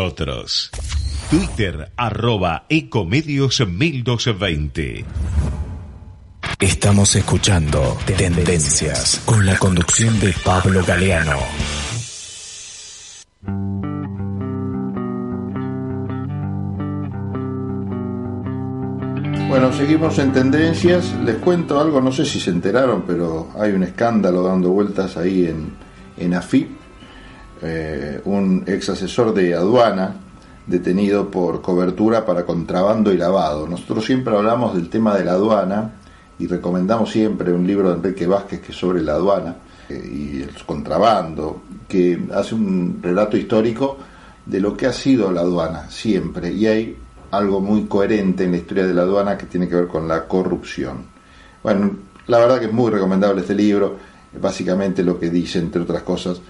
Otros. Twitter arroba Ecomedios 1220. Estamos escuchando Tendencias con la conducción de Pablo Galeano. Bueno, seguimos en tendencias. Les cuento algo, no sé si se enteraron, pero hay un escándalo dando vueltas ahí en, en AFIP. Eh, un ex asesor de aduana detenido por cobertura para contrabando y lavado. Nosotros siempre hablamos del tema de la aduana y recomendamos siempre un libro de Enrique Vázquez que es sobre la aduana eh, y el contrabando, que hace un relato histórico de lo que ha sido la aduana siempre. Y hay algo muy coherente en la historia de la aduana que tiene que ver con la corrupción. Bueno, la verdad que es muy recomendable este libro, básicamente lo que dice, entre otras cosas,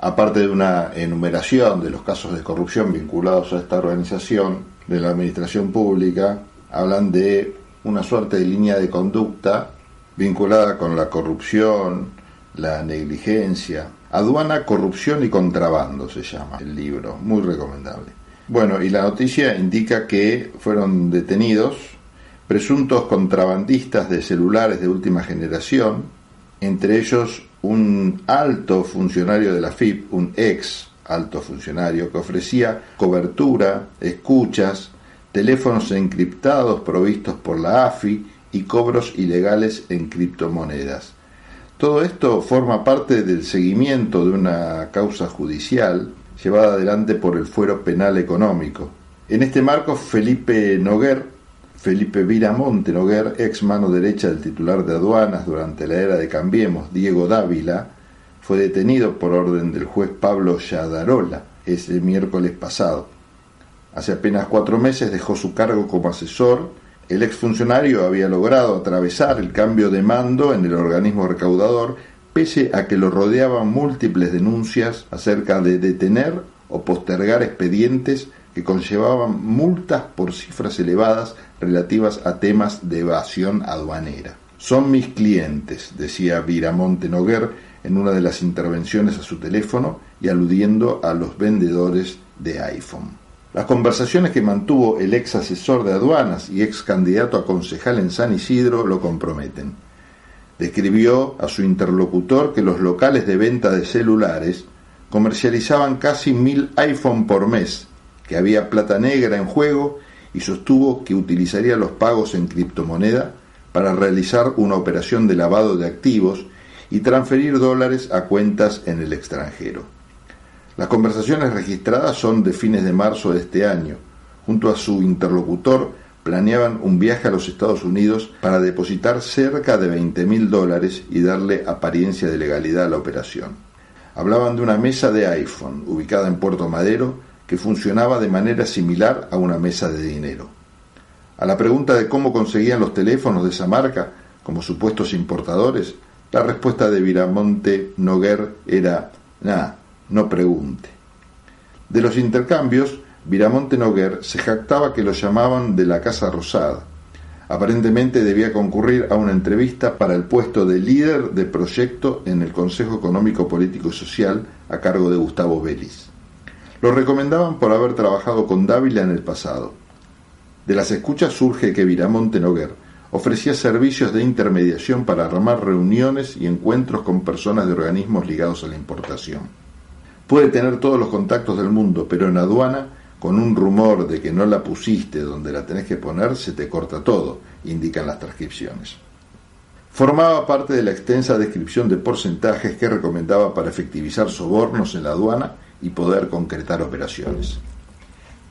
aparte de una enumeración de los casos de corrupción vinculados a esta organización de la administración pública, hablan de una suerte de línea de conducta vinculada con la corrupción, la negligencia. Aduana, corrupción y contrabando se llama el libro, muy recomendable. Bueno, y la noticia indica que fueron detenidos presuntos contrabandistas de celulares de última generación, entre ellos un alto funcionario de la FIP, un ex alto funcionario, que ofrecía cobertura, escuchas, teléfonos encriptados provistos por la AFI y cobros ilegales en criptomonedas. Todo esto forma parte del seguimiento de una causa judicial llevada adelante por el Fuero Penal Económico. En este marco, Felipe Noguer, Felipe Viramonte Noguer, ex mano derecha del titular de aduanas durante la era de Cambiemos, Diego Dávila, fue detenido por orden del juez Pablo Yadarola ese miércoles pasado. Hace apenas cuatro meses dejó su cargo como asesor. El exfuncionario había logrado atravesar el cambio de mando en el organismo recaudador pese a que lo rodeaban múltiples denuncias acerca de detener o postergar expedientes que conllevaban multas por cifras elevadas relativas a temas de evasión aduanera. Son mis clientes, decía Viramonte Noguer en una de las intervenciones a su teléfono y aludiendo a los vendedores de iPhone. Las conversaciones que mantuvo el ex asesor de aduanas y ex candidato a concejal en San Isidro lo comprometen. Describió a su interlocutor que los locales de venta de celulares comercializaban casi mil iPhone por mes, que había plata negra en juego y sostuvo que utilizaría los pagos en criptomoneda para realizar una operación de lavado de activos y transferir dólares a cuentas en el extranjero. Las conversaciones registradas son de fines de marzo de este año. Junto a su interlocutor planeaban un viaje a los Estados Unidos para depositar cerca de 20 mil dólares y darle apariencia de legalidad a la operación. Hablaban de una mesa de iPhone ubicada en Puerto Madero que funcionaba de manera similar a una mesa de dinero. A la pregunta de cómo conseguían los teléfonos de esa marca como supuestos importadores, la respuesta de Viramonte Noguer era, nada, no pregunte. De los intercambios, Viramonte Noguer se jactaba que lo llamaban de la Casa Rosada. Aparentemente debía concurrir a una entrevista para el puesto de líder de proyecto en el Consejo Económico Político y Social a cargo de Gustavo Vélez. Lo recomendaban por haber trabajado con Dávila en el pasado. De las escuchas surge que Viramonte Noguer ofrecía servicios de intermediación para armar reuniones y encuentros con personas de organismos ligados a la importación. Puede tener todos los contactos del mundo, pero en aduana con un rumor de que no la pusiste donde la tenés que poner, se te corta todo, indican las transcripciones. Formaba parte de la extensa descripción de porcentajes que recomendaba para efectivizar sobornos en la aduana y poder concretar operaciones.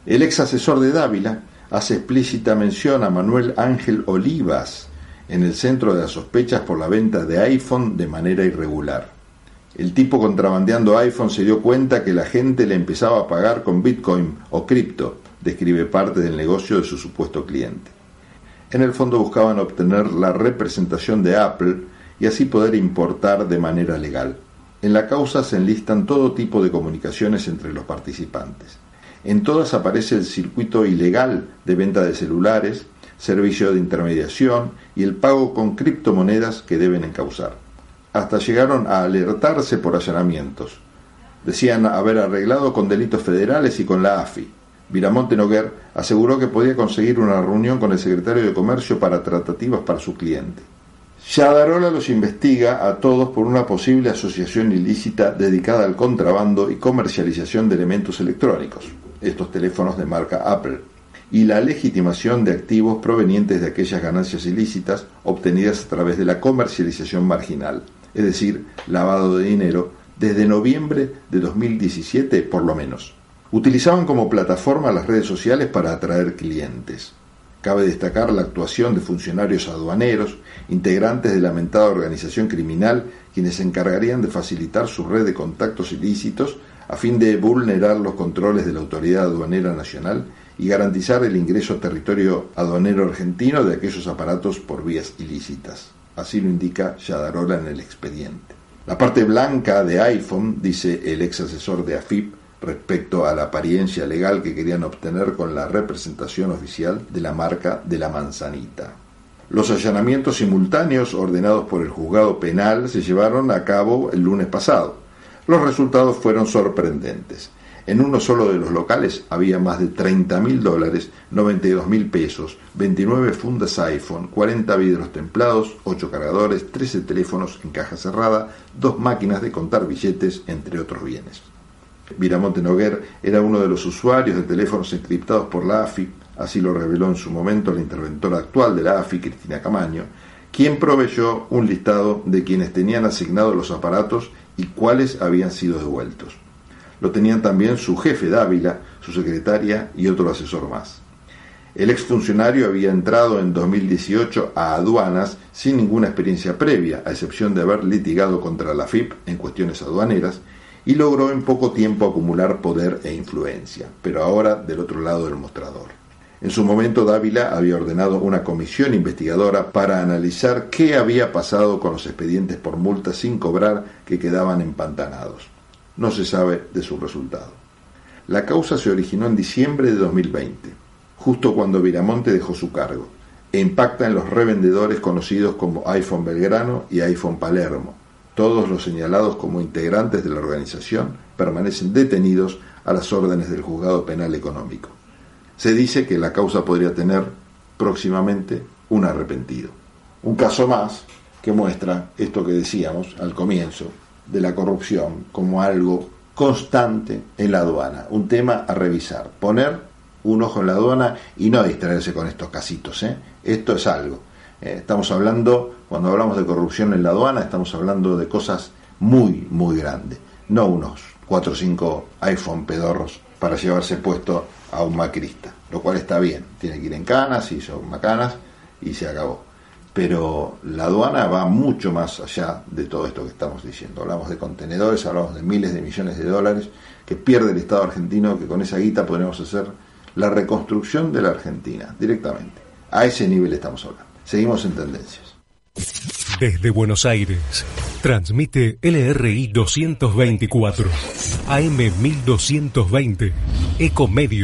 El ex asesor de Dávila hace explícita mención a Manuel Ángel Olivas en el centro de las sospechas por la venta de iPhone de manera irregular. El tipo contrabandeando iPhone se dio cuenta que la gente le empezaba a pagar con Bitcoin o cripto, describe parte del negocio de su supuesto cliente. En el fondo buscaban obtener la representación de Apple y así poder importar de manera legal. En la causa se enlistan todo tipo de comunicaciones entre los participantes. En todas aparece el circuito ilegal de venta de celulares, servicio de intermediación y el pago con criptomonedas que deben encauzar hasta llegaron a alertarse por allanamientos. Decían haber arreglado con delitos federales y con la AFI. Viramonte Noguer aseguró que podía conseguir una reunión con el secretario de Comercio para tratativas para su cliente. Yadarola los investiga a todos por una posible asociación ilícita dedicada al contrabando y comercialización de elementos electrónicos, estos teléfonos de marca Apple, y la legitimación de activos provenientes de aquellas ganancias ilícitas obtenidas a través de la comercialización marginal, es decir, lavado de dinero, desde noviembre de 2017 por lo menos. Utilizaban como plataforma las redes sociales para atraer clientes. Cabe destacar la actuación de funcionarios aduaneros, integrantes de la mentada organización criminal, quienes se encargarían de facilitar su red de contactos ilícitos a fin de vulnerar los controles de la Autoridad Aduanera Nacional y garantizar el ingreso a territorio aduanero argentino de aquellos aparatos por vías ilícitas. Así lo indica Yadarola en el expediente. La parte blanca de iPhone, dice el ex asesor de AFIP, respecto a la apariencia legal que querían obtener con la representación oficial de la marca de la manzanita. Los allanamientos simultáneos ordenados por el juzgado penal se llevaron a cabo el lunes pasado. Los resultados fueron sorprendentes. En uno solo de los locales había más de 30 mil dólares, 92 mil pesos, 29 fundas iPhone, 40 vidrios templados, 8 cargadores, 13 teléfonos en caja cerrada, dos máquinas de contar billetes, entre otros bienes. Viramonte Noguer era uno de los usuarios de teléfonos encriptados por la AFI, así lo reveló en su momento la interventora actual de la AFI, Cristina Camaño, quien proveyó un listado de quienes tenían asignados los aparatos y cuáles habían sido devueltos. Lo tenían también su jefe Dávila, su secretaria y otro asesor más. El exfuncionario había entrado en 2018 a aduanas sin ninguna experiencia previa, a excepción de haber litigado contra la FIP en cuestiones aduaneras, y logró en poco tiempo acumular poder e influencia, pero ahora del otro lado del mostrador. En su momento Dávila había ordenado una comisión investigadora para analizar qué había pasado con los expedientes por multa sin cobrar que quedaban empantanados. No se sabe de su resultado. La causa se originó en diciembre de 2020, justo cuando Viramonte dejó su cargo, e impacta en los revendedores conocidos como iPhone Belgrano y iPhone Palermo, todos los señalados como integrantes de la organización permanecen detenidos a las órdenes del juzgado penal económico. Se dice que la causa podría tener próximamente un arrepentido. Un caso más que muestra esto que decíamos al comienzo de la corrupción como algo constante en la aduana, un tema a revisar, poner un ojo en la aduana y no distraerse con estos casitos. ¿eh? Esto es algo. Eh, estamos hablando cuando hablamos de corrupción en la aduana, estamos hablando de cosas muy, muy grandes, no unos 4 o 5 iPhone pedorros para llevarse puesto a un macrista, lo cual está bien, tiene que ir en canas, y son macanas y se acabó. Pero la aduana va mucho más allá de todo esto que estamos diciendo. Hablamos de contenedores, hablamos de miles de millones de dólares que pierde el Estado argentino, que con esa guita podremos hacer la reconstrucción de la Argentina directamente. A ese nivel estamos hablando. Seguimos en tendencias. Desde Buenos Aires, transmite LRI 224, AM 1220, Ecomedios.